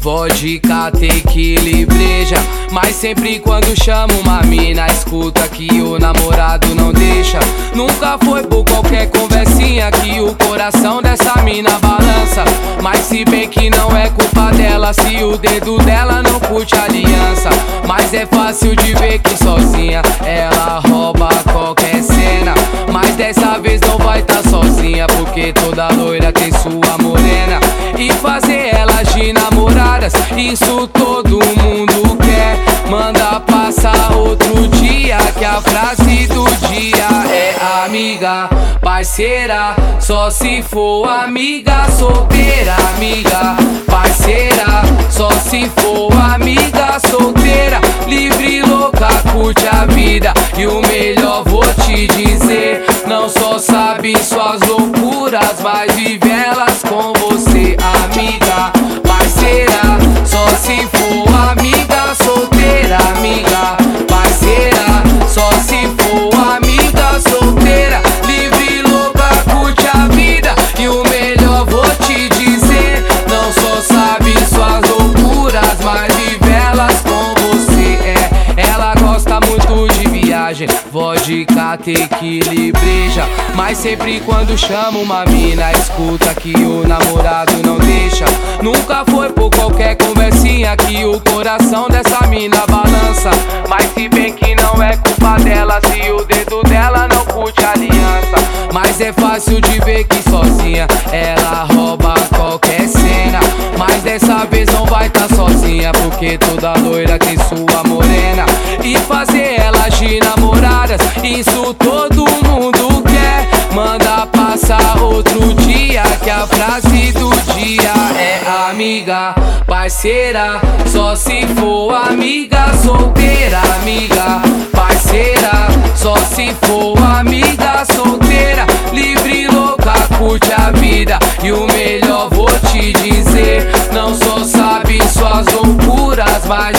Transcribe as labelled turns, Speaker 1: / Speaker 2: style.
Speaker 1: Vodka, tequila breja. Mas sempre quando chamo uma mina Escuta que o namorado não deixa. Nunca foi por qualquer conversinha Que o coração dessa mina balança. Mas se bem que não é culpa dela Se o dedo dela não curte aliança. Mas é fácil de ver que sozinha Ela rouba qualquer cena. Mas dessa vez não vai tá sozinha Porque toda loira tem sua Passar outro dia Que a frase do dia é amiga Parceira, só se for amiga Solteira, amiga Parceira, só se for amiga Solteira, livre, louca, curte a vida E o melhor vou te dizer Não só sabe suas loucuras Mas vive elas com viagem Vodka, tequila e breja Mas sempre quando chama uma mina Escuta que o namorado não deixa. Nunca foi por qualquer conversinha Que o coração dessa mina balança. Mas se bem que não é culpa dela Se o dedo dela não curte aliança. Mas é fácil de ver que sozinha Ela rouba qualquer cena. Mas dessa vez não vai tá sozinha Porque toda loira tem sua morena E fazer elas de namoradas. Isso todo mundo quer. Manda passar outro dia Que a frase do dia é amiga Parceira, só se for amiga Solteira, amiga. Parceira, só se for amiga Solteira, livre, louca, curte a vida. E o melhor vou te dizer Não só sabe suas loucuras Mas